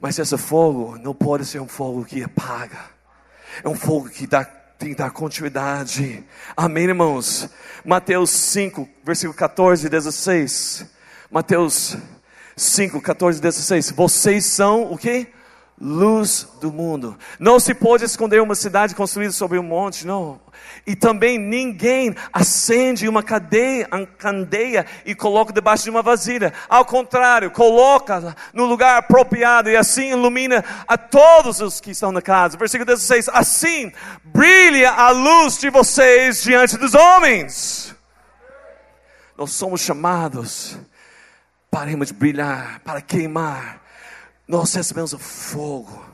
Mas esse fogo não pode ser um fogo que apaga. É um fogo que dá, tem que dar continuidade. Amém, irmãos? Mateus 5, versículo 14 e 16. Mateus 5, 14 e 16. Vocês são o que? Luz do mundo. Não se pode esconder uma cidade construída sobre um monte, não. E também ninguém acende uma cadeia, uma candeia e coloca debaixo de uma vasilha. Ao contrário, coloca no lugar apropriado e assim ilumina a todos os que estão na casa. Versículo 16: Assim brilha a luz de vocês diante dos homens. Nós somos chamados para brilhar, para queimar. Nós recebemos o fogo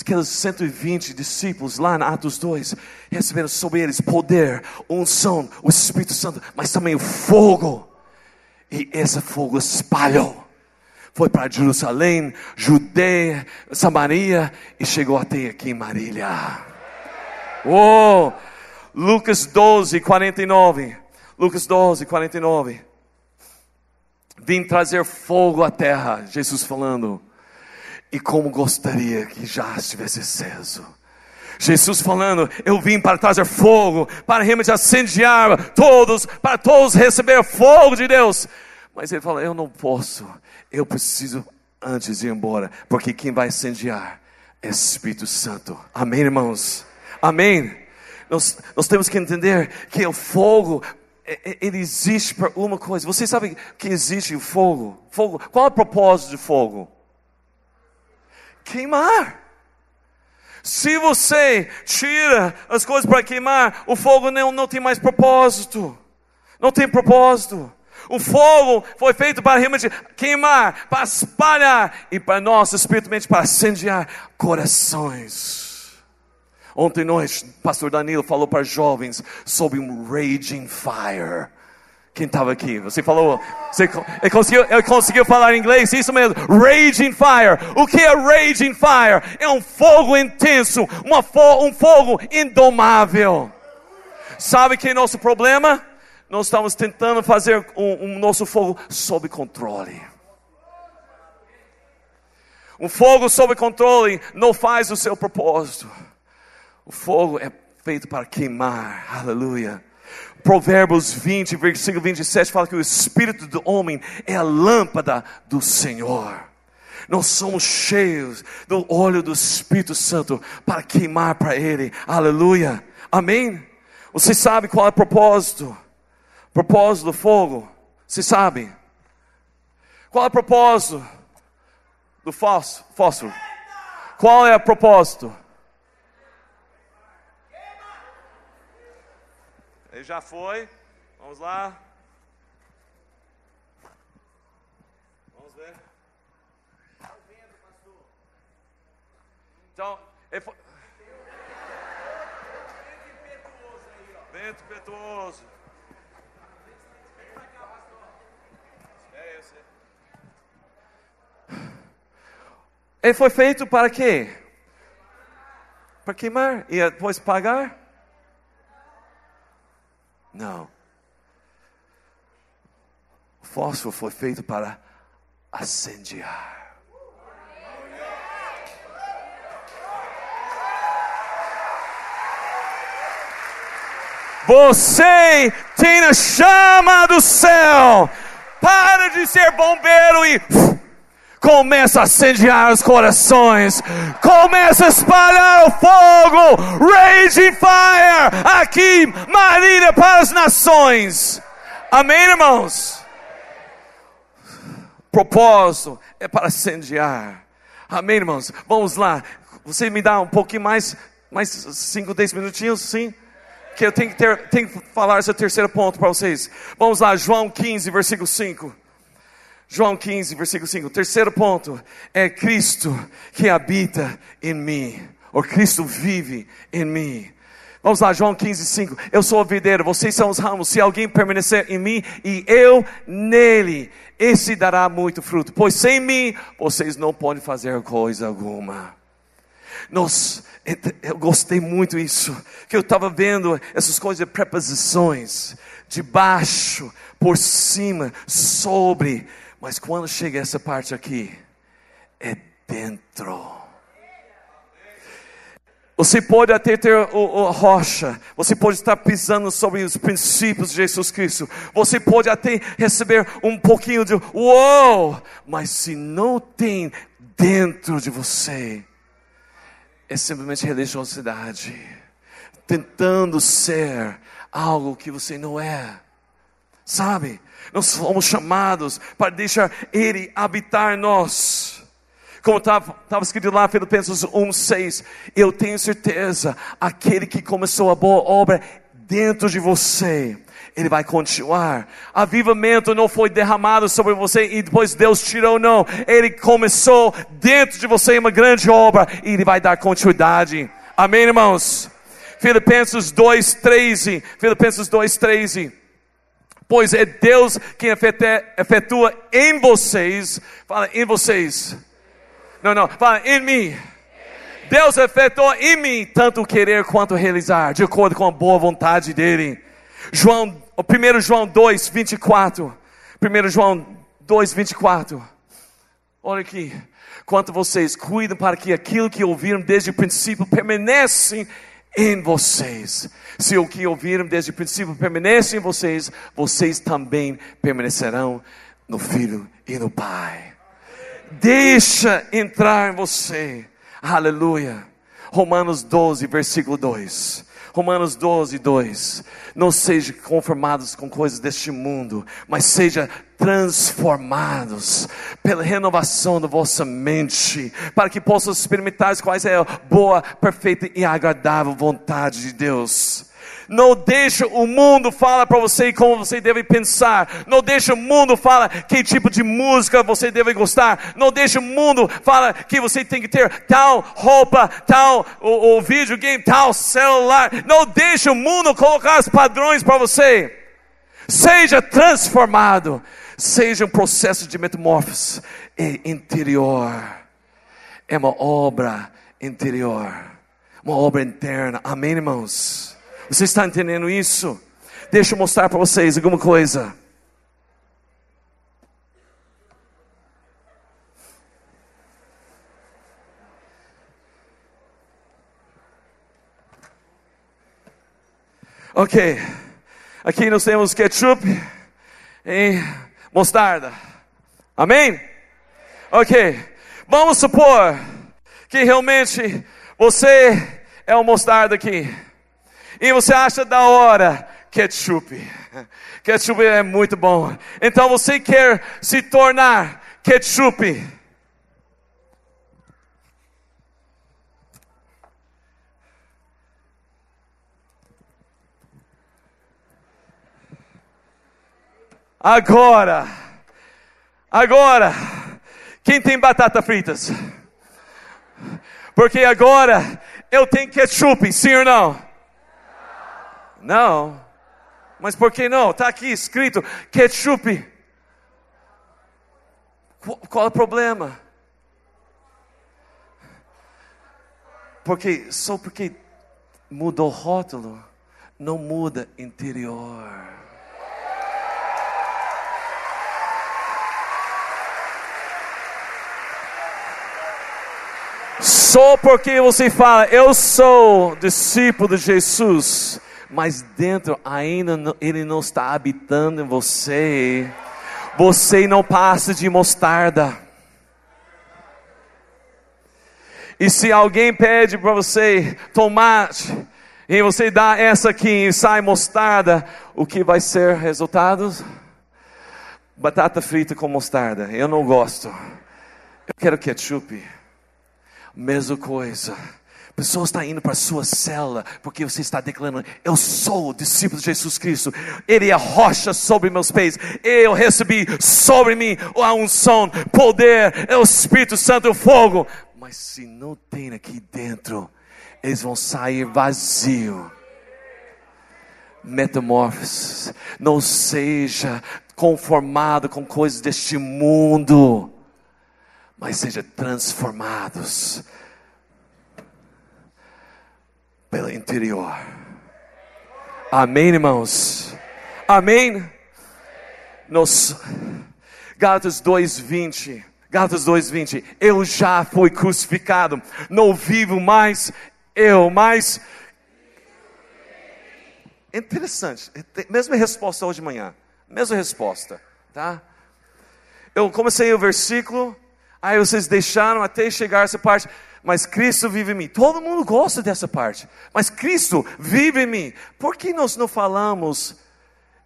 aqueles 120 discípulos lá na Atos 2 receberam sobre eles poder, unção, o Espírito Santo, mas também o fogo. E esse fogo espalhou. Foi para Jerusalém, Judeia, Samaria e chegou até aqui em Marília. Oh, Lucas 12, 49. Lucas 12, 49. Vim trazer fogo à terra, Jesus falando. E como gostaria que já estivesse aceso. Jesus falando, eu vim para trazer fogo, para realmente incendiar todos, para todos receber fogo de Deus. Mas ele fala, eu não posso, eu preciso antes de ir embora, porque quem vai incendiar é Espírito Santo. Amém, irmãos? Amém? Nós, nós temos que entender que o fogo, é, é, ele existe para uma coisa. Vocês sabem que existe o fogo? Fogo. Qual é o propósito de fogo? Queimar. Se você tira as coisas para queimar, o fogo não, não tem mais propósito. Não tem propósito. O fogo foi feito para realmente queimar, para espalhar e para nós, espiritualmente, para incendiar corações. Ontem noite, pastor Danilo falou para jovens sobre um raging fire. Quem estava aqui? Você falou, você ele conseguiu, ele conseguiu falar inglês? Isso mesmo, raging fire. O que é raging fire? É um fogo intenso, uma fo um fogo indomável. Sabe que é nosso problema? Nós estamos tentando fazer um nosso fogo sob controle. Um fogo sob controle não faz o seu propósito. O fogo é feito para queimar. Aleluia. Provérbios 20, versículo 27 fala que o espírito do homem é a lâmpada do Senhor. Nós somos cheios do óleo do Espírito Santo para queimar para Ele. Aleluia. Amém? Você sabe qual é o propósito? Propósito do fogo? Você sabe? Qual é o propósito do fósforo? Qual é o propósito? Ele já foi. Vamos lá. Vamos ver. Então, ele foi. Vento impetuoso. É. Ele foi feito para quê? Para queimar e depois pagar? Não. O fósforo foi feito para acendiar. Você tem a chama do céu. Para de ser bombeiro e começa a incendiar os corações, começa a espalhar o fogo, raging fire, aqui, Marília para as nações. Amém, irmãos? Propósito é para incendiar. Amém, irmãos? Vamos lá. Você me dá um pouquinho mais, mais 5, 10 minutinhos, sim? Que eu tenho que, ter, tenho que falar esse terceiro ponto para vocês. Vamos lá, João 15, versículo 5. João 15, versículo 5. O terceiro ponto é Cristo que habita em mim. Ou Cristo vive em mim. Vamos lá, João 15, 5. Eu sou o videiro, vocês são os ramos. Se alguém permanecer em mim e eu nele, esse dará muito fruto. Pois sem mim, vocês não podem fazer coisa alguma. Nós, eu gostei muito isso, que eu estava vendo essas coisas de preposições, de baixo, por cima, sobre, mas quando chega essa parte aqui, é dentro. Você pode até ter a rocha, você pode estar pisando sobre os princípios de Jesus Cristo, você pode até receber um pouquinho de uou, mas se não tem dentro de você, é simplesmente religiosidade, tentando ser algo que você não é, sabe? Nós fomos chamados para deixar Ele habitar nós. Como estava escrito lá, Filipenses 1,6. Eu tenho certeza, aquele que começou a boa obra dentro de você, ele vai continuar. Avivamento não foi derramado sobre você e depois Deus tirou, não. Ele começou dentro de você uma grande obra e ele vai dar continuidade. Amém, irmãos? Filipenses 2,13. Filipenses 2,13 pois é Deus quem efetua em vocês, fala em vocês, não, não, fala em mim. Deus efetuou em mim tanto querer quanto realizar, de acordo com a boa vontade dele. João, 1 João 2, 24. 1 João 2, 24. Olha aqui. Quanto vocês cuidam para que aquilo que ouviram desde o princípio permanece em vocês. Se o que ouviram desde o princípio permanece em vocês, vocês também permanecerão no Filho e no Pai. Deixa entrar em você. Aleluia. Romanos 12, versículo 2. Romanos 12, 2. Não sejam conformados com coisas deste mundo, mas seja transformados pela renovação da vossa mente, para que possam experimentar quais é a boa, perfeita e agradável vontade de Deus. Não deixa o mundo falar para você como você deve pensar. Não deixa o mundo falar que tipo de música você deve gostar. Não deixa o mundo falar que você tem que ter tal roupa, tal o, o videogame, tal celular. Não deixa o mundo colocar os padrões para você. Seja transformado. Seja um processo de metamorfose interior. É uma obra interior. Uma obra interna. Amém, irmãos? Você está entendendo isso? Deixa eu mostrar para vocês alguma coisa. Ok, aqui nós temos ketchup e mostarda. Amém? Ok, vamos supor que realmente você é o mostarda aqui. E você acha da hora ketchup. Ketchup é muito bom. Então você quer se tornar ketchup. Agora, agora, quem tem batata fritas? Porque agora eu tenho ketchup, sim ou não? Não. Mas por que não? Está aqui escrito ketchup. Qual é o problema? Porque só porque mudou o rótulo, não muda interior. Só porque você fala, eu sou discípulo de Jesus, mas dentro ainda não, ele não está habitando em você. Você não passa de mostarda. E se alguém pede para você tomate, e você dá essa aqui e sai mostarda, o que vai ser resultados? Batata frita com mostarda. Eu não gosto. Eu quero ketchup. Mesma coisa. A pessoa está indo para a sua cela porque você está declarando: Eu sou o discípulo de Jesus Cristo. Ele é rocha sobre meus pés. Eu recebi sobre mim a unção, poder, é o Espírito Santo, o fogo. Mas se não tem aqui dentro, eles vão sair vazio. Metamorfose. Não seja conformado com coisas deste mundo, mas seja transformados pelo interior. Amém, irmãos? Amém? Nos Gálatas 2:20. Gálatas 2:20. Eu já fui crucificado, não vivo mais eu, mas interessante. Mesma resposta hoje de manhã. Mesma resposta, tá? Eu comecei o versículo, aí vocês deixaram até chegar essa parte mas Cristo vive em mim. Todo mundo gosta dessa parte. Mas Cristo vive em mim. Por que nós não falamos,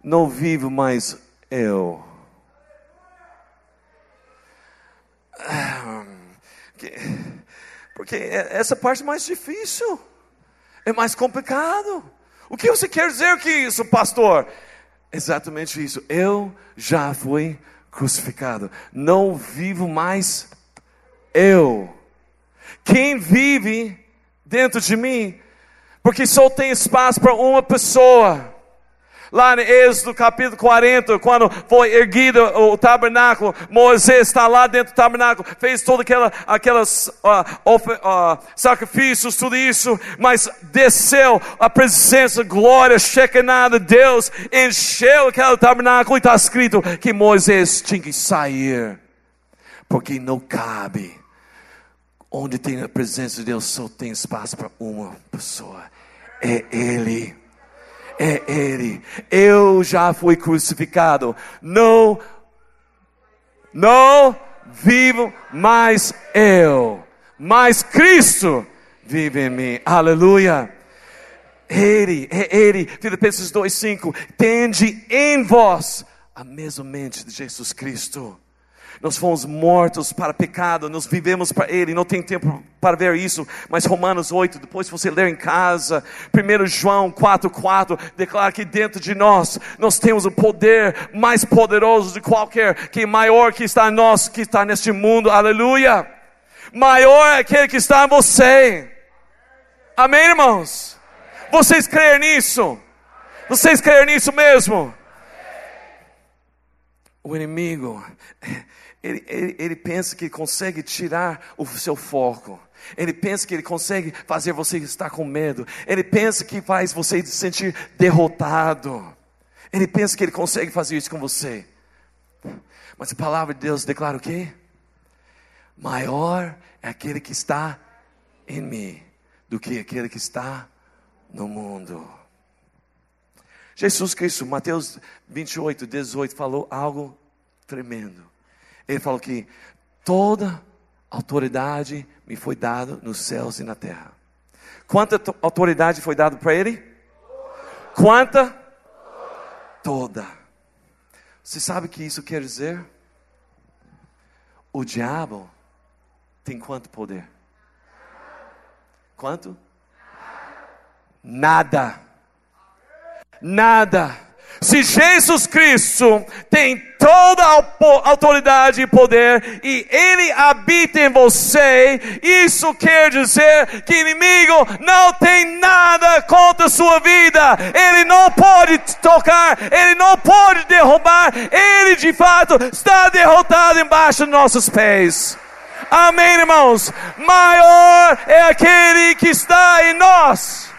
não vivo mais eu? Porque essa parte é mais difícil, é mais complicado. O que você quer dizer que isso, pastor? Exatamente isso. Eu já fui crucificado. Não vivo mais eu quem vive dentro de mim, porque só tem espaço para uma pessoa. Lá em Êxodo capítulo 40, quando foi erguido o tabernáculo, Moisés está lá dentro do tabernáculo, fez todos aquela, aquelas uh, uh, sacrifícios, tudo isso, mas desceu a presença, glória, Shekinah de Deus, encheu aquele tabernáculo e está escrito que Moisés tinha que sair, porque não cabe Onde tem a presença de Deus, só tem espaço para uma pessoa. É Ele. É Ele. Eu já fui crucificado. Não, não vivo mais eu, mas Cristo vive em mim. Aleluia. Ele, é Ele. Filipenses 2,5. Tende em vós a mesma mente de Jesus Cristo. Nós fomos mortos para pecado, nós vivemos para Ele, não tem tempo para ver isso, mas Romanos 8, depois você ler em casa, 1 João 4, 4, declara que dentro de nós, nós temos o poder mais poderoso de qualquer, que maior que está em nós, que está neste mundo, aleluia. Maior é aquele que está em você. Amém, irmãos? Vocês creem nisso? Vocês creem nisso mesmo? O inimigo ele, ele, ele pensa que consegue tirar o seu foco. Ele pensa que ele consegue fazer você estar com medo. Ele pensa que faz você se sentir derrotado. Ele pensa que ele consegue fazer isso com você. Mas a palavra de Deus declara o quê? Maior é aquele que está em mim do que aquele que está no mundo. Jesus Cristo, Mateus 28, 18, falou algo tremendo. Ele falou que toda autoridade me foi dada nos céus e na terra. Quanta autoridade foi dada para ele? Quanta? Toda. Você sabe o que isso quer dizer? O diabo tem quanto poder? Quanto? Nada. Nada. Se Jesus Cristo tem toda a autoridade e poder e Ele habita em você, isso quer dizer que inimigo não tem nada contra a sua vida. Ele não pode tocar, Ele não pode derrubar. Ele de fato está derrotado embaixo dos nossos pés. Amém, irmãos? Maior é aquele que está em nós.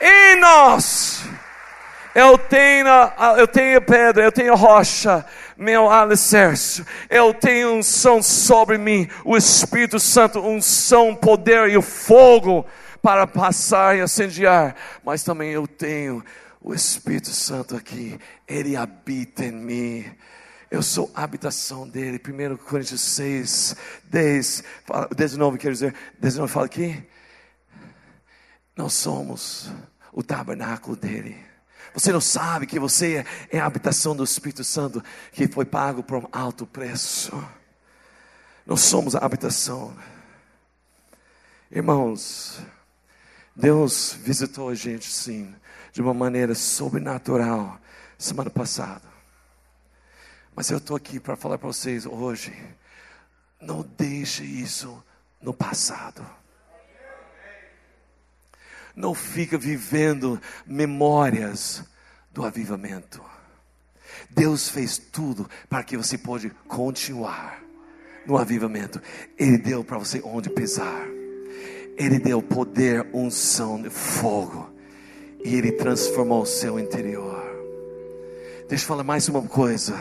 Em nós eu tenho, eu tenho pedra, eu tenho rocha, meu alicerce. Eu tenho unção sobre mim, o Espírito Santo, unção, poder e fogo para passar e incendiar. Mas também eu tenho o Espírito Santo aqui, ele habita em mim. Eu sou a habitação dele. 1 Coríntios 6, 10, 19, quer dizer, 19 fala aqui. Nós somos o tabernáculo dele. Você não sabe que você é a habitação do Espírito Santo que foi pago por um alto preço. Nós somos a habitação. Irmãos, Deus visitou a gente sim, de uma maneira sobrenatural semana passada. Mas eu estou aqui para falar para vocês hoje. Não deixe isso no passado. Não fica vivendo memórias do avivamento. Deus fez tudo para que você pode continuar no avivamento. Ele deu para você onde pisar. Ele deu poder, unção fogo. E Ele transformou o seu interior. Deixa eu falar mais uma coisa.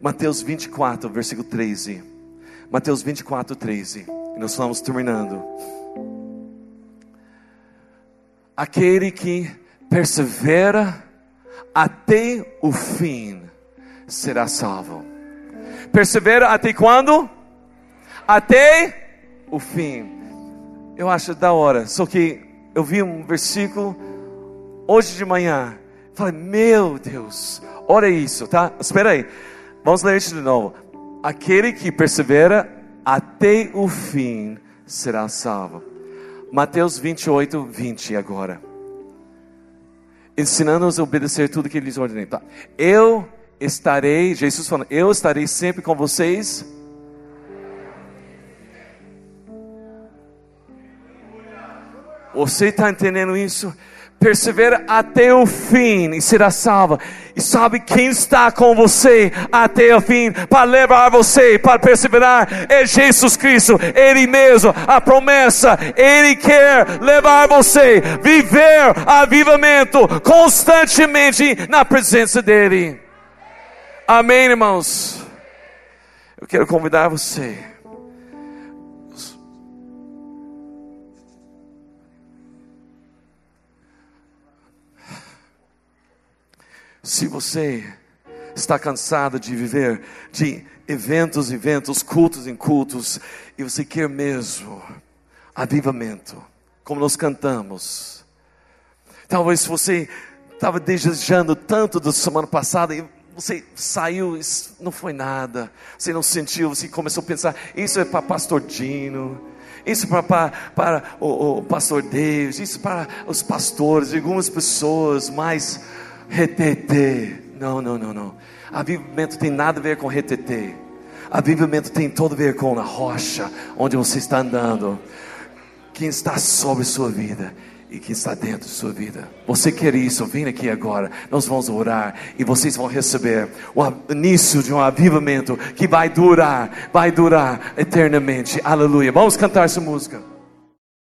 Mateus 24, versículo 13. Mateus 24, 13. E nós estamos terminando. Aquele que persevera até o fim será salvo. Persevera até quando? Até o fim eu acho da hora. Só que eu vi um versículo hoje de manhã. Falei, meu Deus, olha isso, tá? Espera aí. Vamos ler isso de novo. Aquele que persevera até o fim será salvo. Mateus 28, 20 agora. Ensinando-nos a obedecer tudo que ele lhes ordenei. Tá? Eu estarei, Jesus falando, eu estarei sempre com vocês Você está entendendo isso? Persevera até o fim e será salva. E sabe quem está com você até o fim para levar você, para perseverar? É Jesus Cristo, Ele mesmo, a promessa. Ele quer levar você, viver avivamento constantemente na presença dEle. Amém, irmãos? Eu quero convidar você Se você está cansado de viver de eventos eventos, cultos em cultos, e você quer mesmo avivamento, como nós cantamos. Talvez você estava desejando tanto da semana passada e você saiu, isso não foi nada, você não sentiu, você começou a pensar, isso é para pastor Dino, isso para, para, para o, o pastor Deus, isso para os pastores, algumas pessoas mais retetê. Não, não, não, não. Avivamento tem nada a ver com retetê. Avivamento tem todo a ver com a rocha onde você está andando. Quem está sobre sua vida e quem está dentro de sua vida. Você quer isso? Vem aqui agora. Nós vamos orar e vocês vão receber o início de um avivamento que vai durar, vai durar eternamente. Aleluia. Vamos cantar essa música.